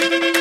Thank you.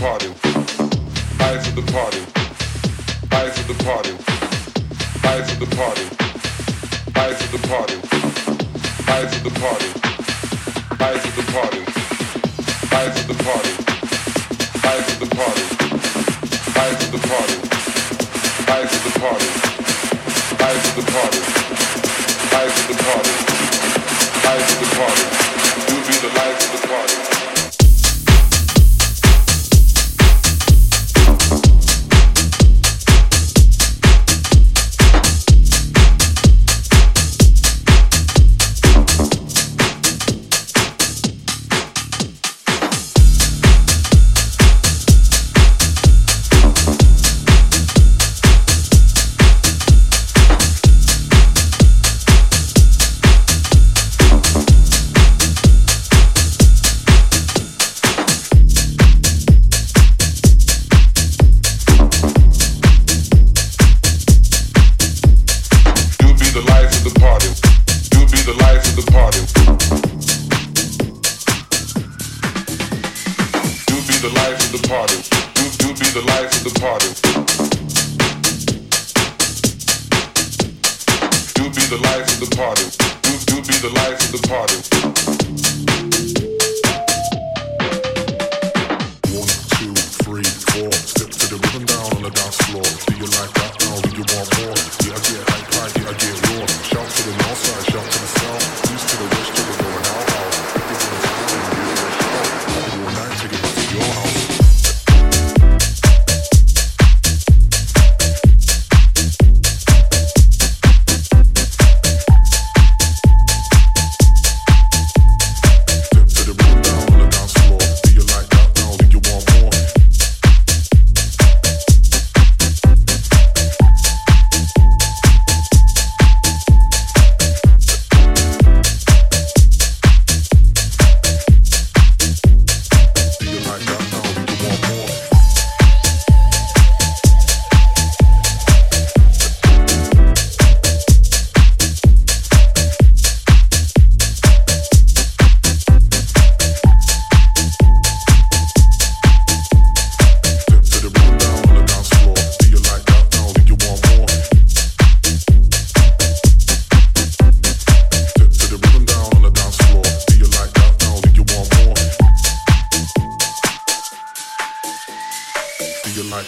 party. Eyes of the party. Eyes of the party. Eyes of the party. Eyes of the party. Eyes of the party. Eyes of the party. Eyes of the party. Eyes of the party. Eyes of the party. Eyes of the party. Eyes of the party. Eyes of the party. Eyes of the party. You'll be the life of the party.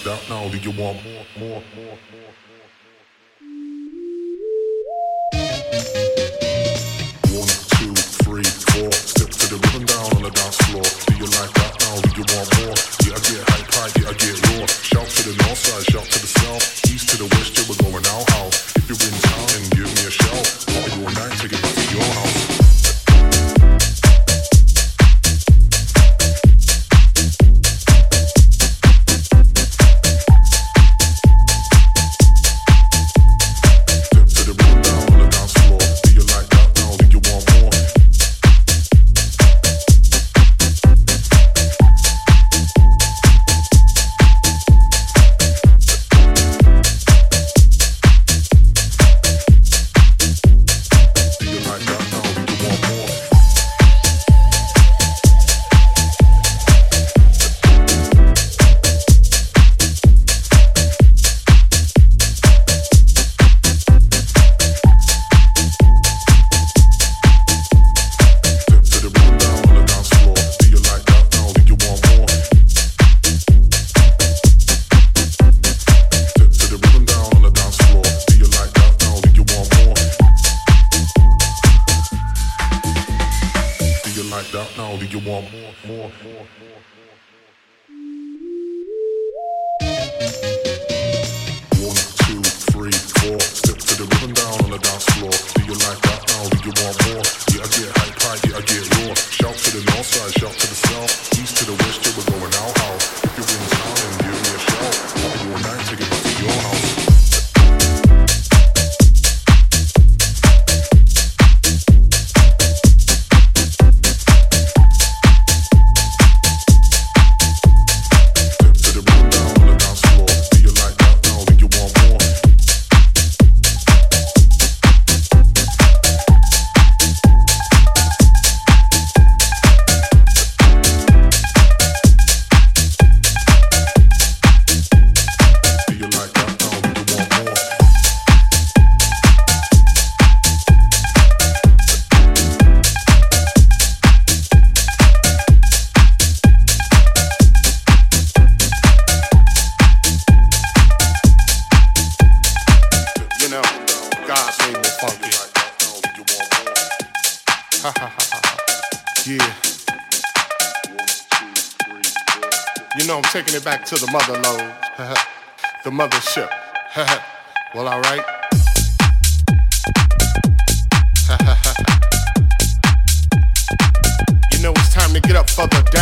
maxed now. Do you want more, more, more, more? One, two, three, four. Step to the rhythm down on the dance floor. Do you like that now? Do you want yeah. You know I'm taking it back to the mother load, the mothership. well, all right. you know it's time to get up for the day.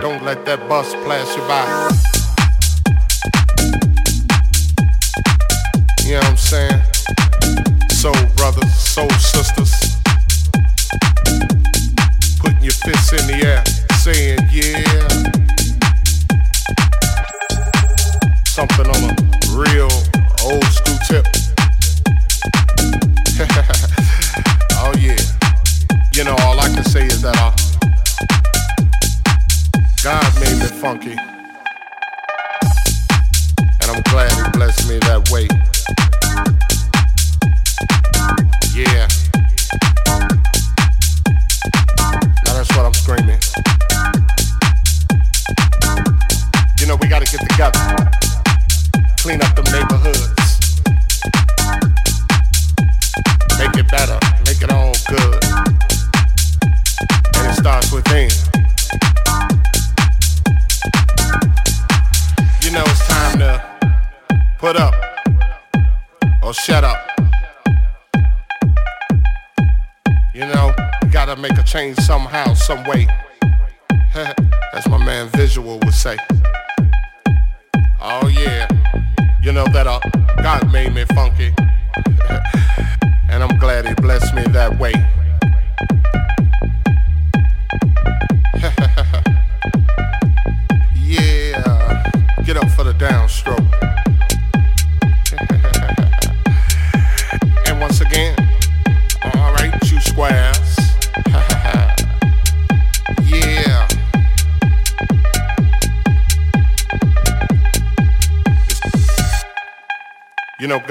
Don't let that bus pass you by. You know what I'm saying? Soul brothers, soul sisters. Putting your fists in the air, saying, yeah. Something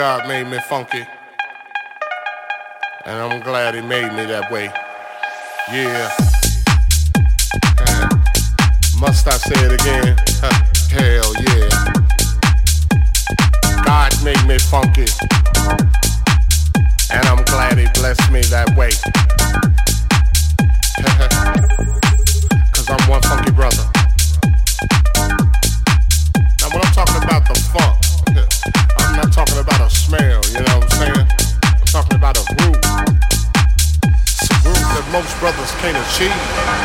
God made me funky. And I'm glad he made me that way. Yeah. And must I say it again? Huh, hell yeah. God made me funky. And I'm glad he blessed me that way. Cause I'm one funky brother. Now when I'm talking about the funk. Taylor Sheen.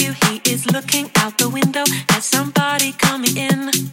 you. He is looking out the window at somebody coming in.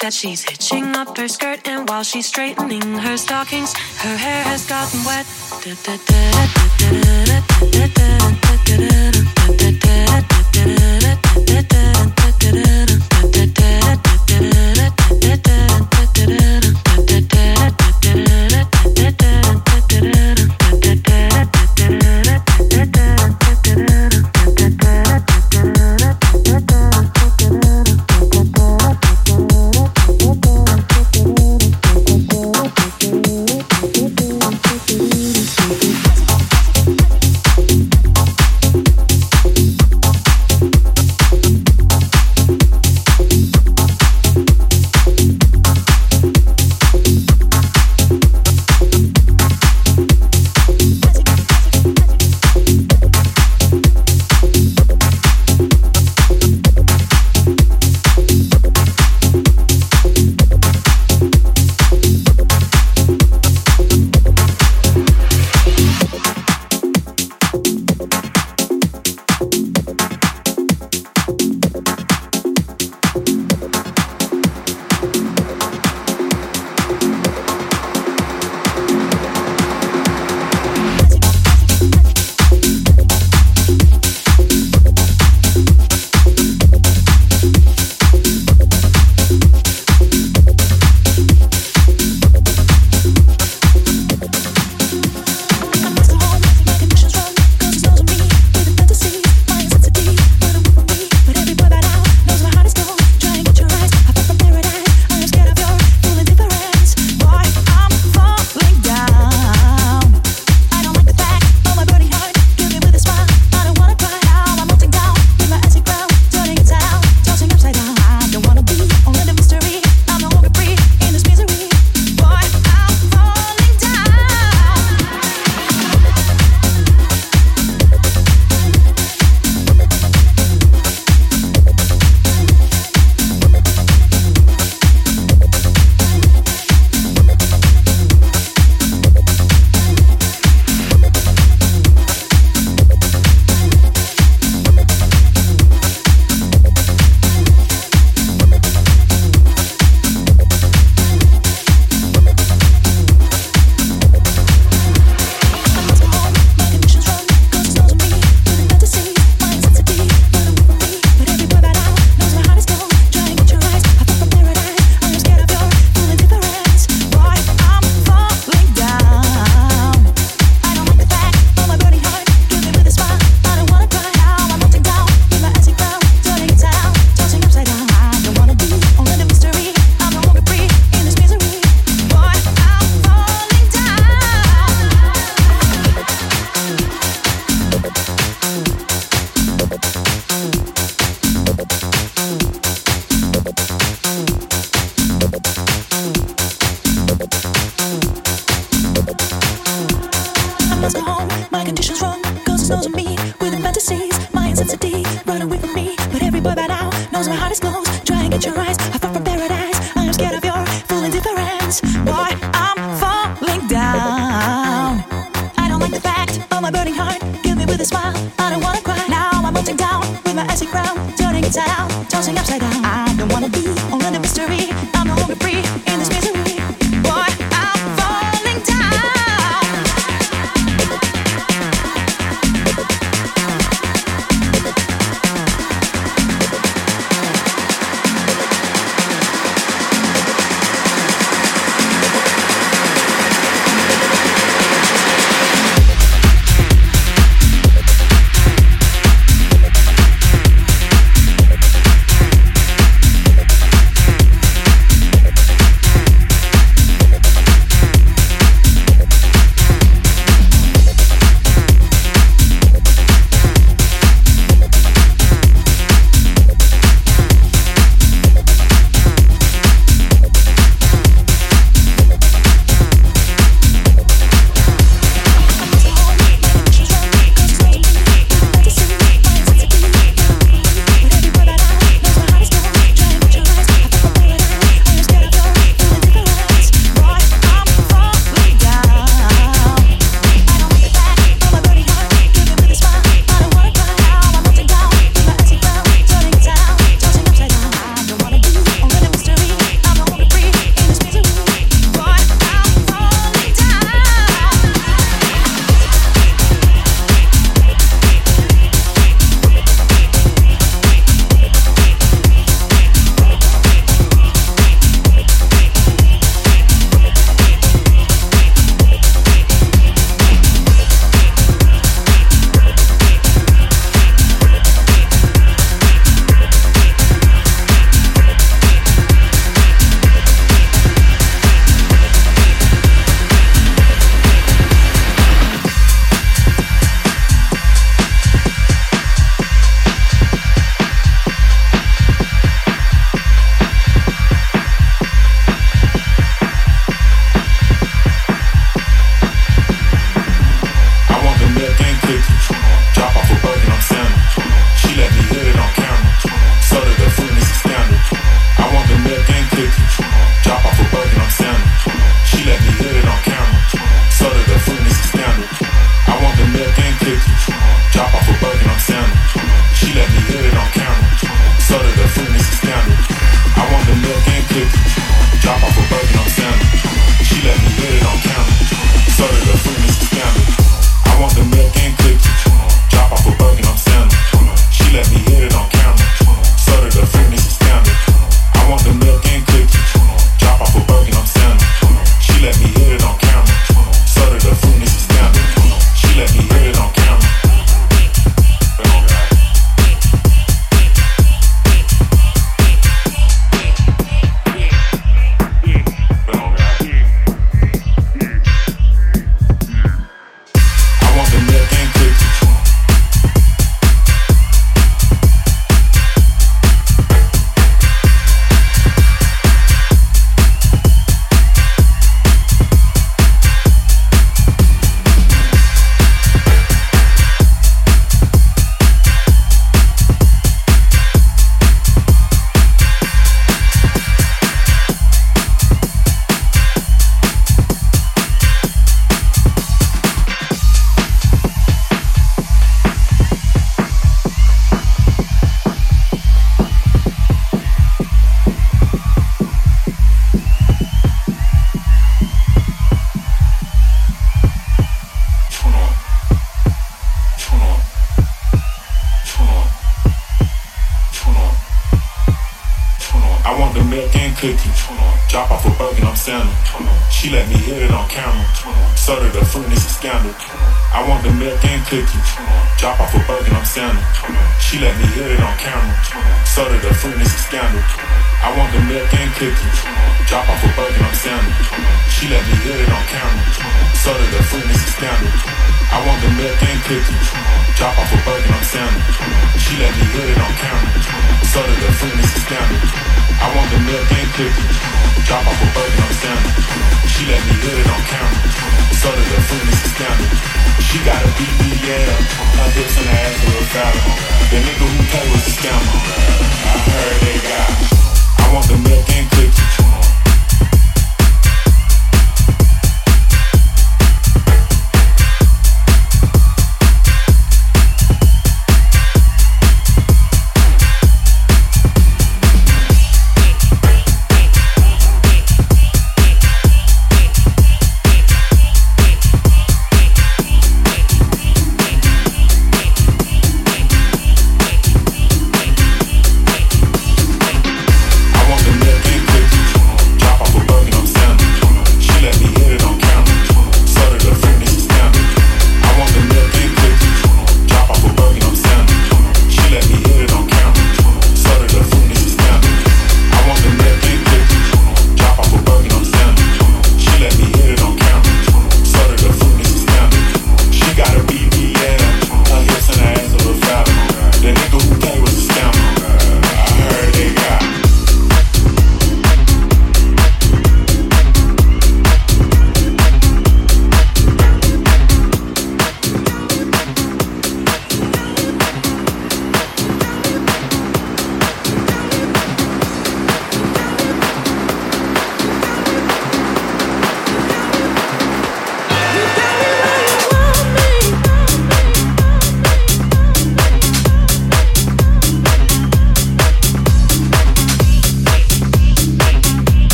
that she's hitching up her skirt, and while she's straightening her stockings, her hair has gotten wet. inside tossing upside down. I don't wanna be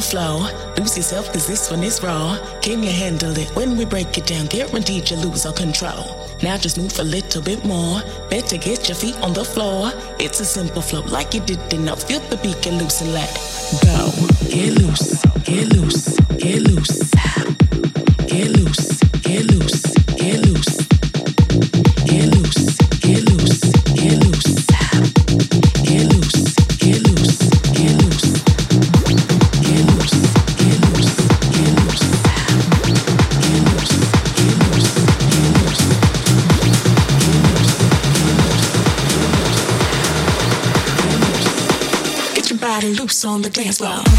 Flow. Lose yourself, cause this one is raw. Can you handle it when we break it down? Guaranteed you lose all control. Now just move a little bit more. Better get your feet on the floor. It's a simple flow, like you did enough. Feel the beat, get loose and let go. Get loose, get loose, get loose. Dance on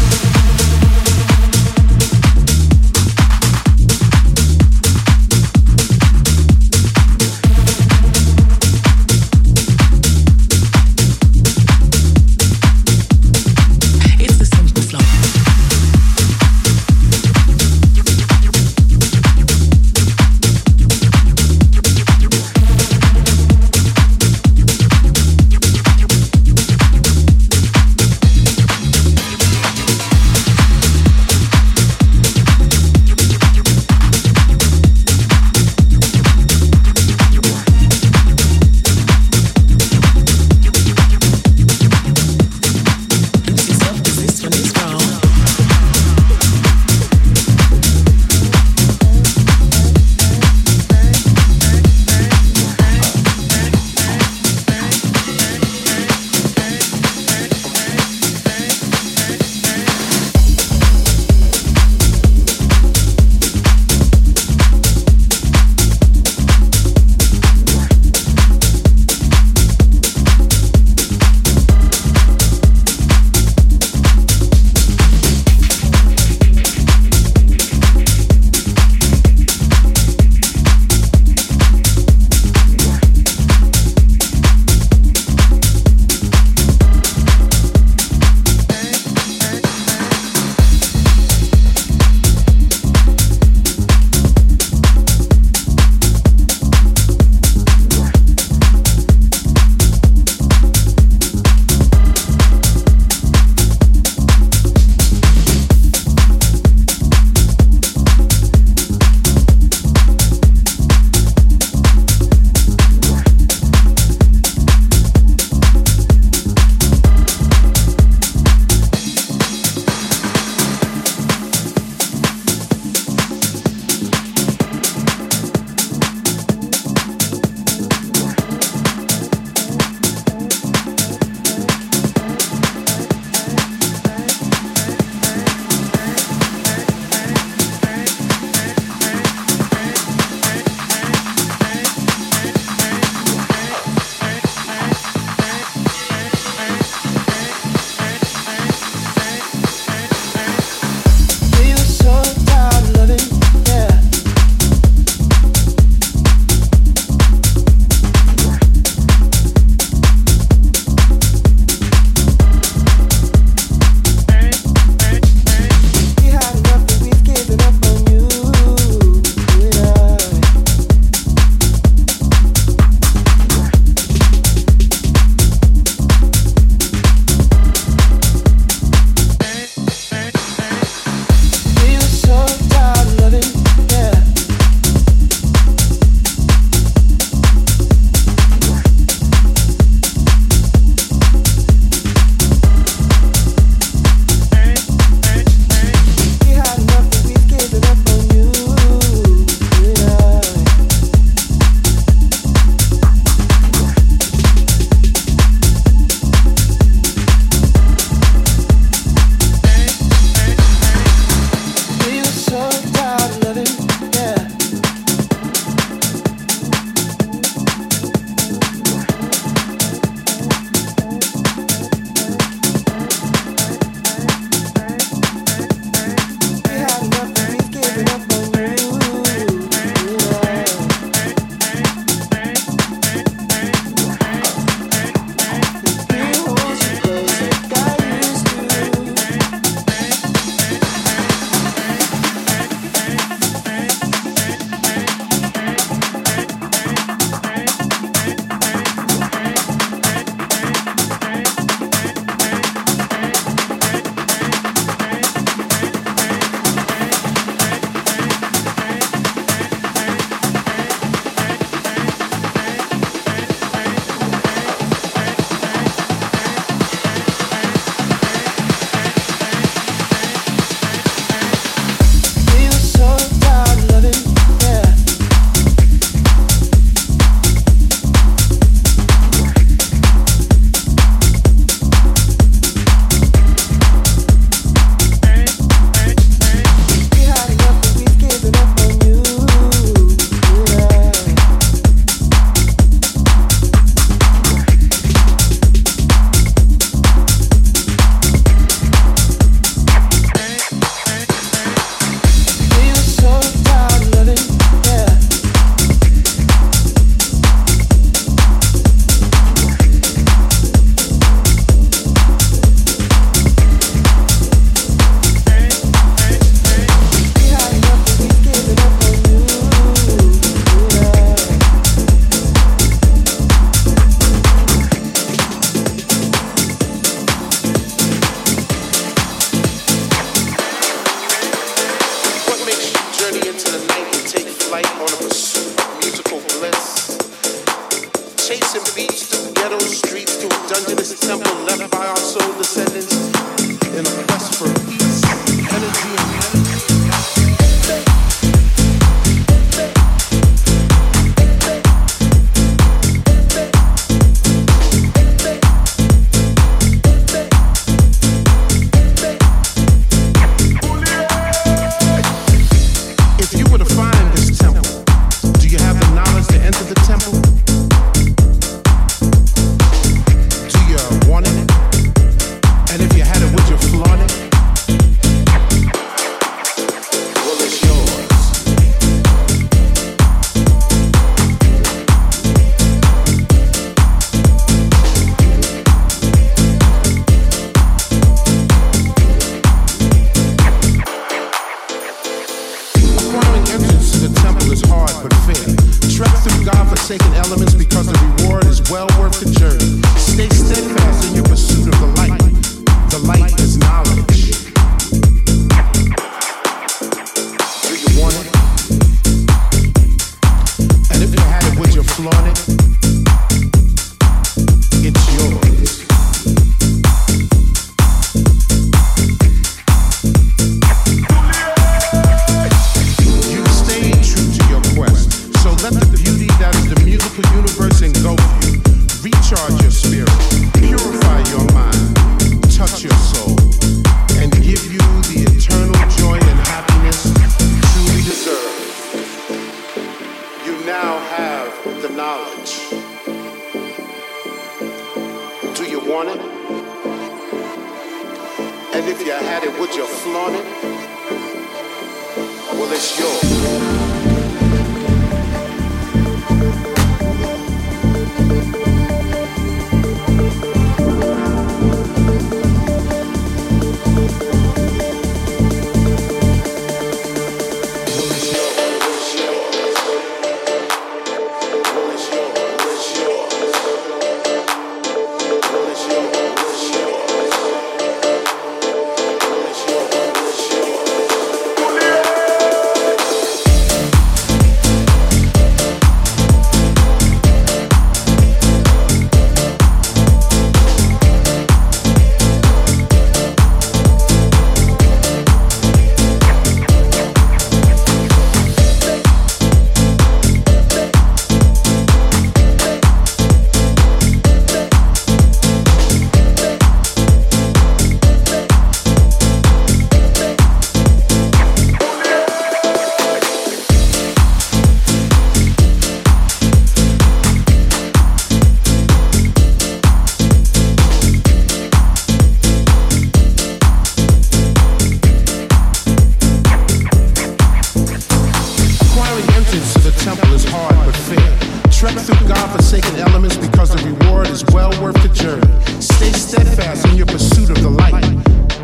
worth the journey. Stay steadfast in your pursuit of the light.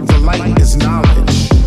The light is knowledge.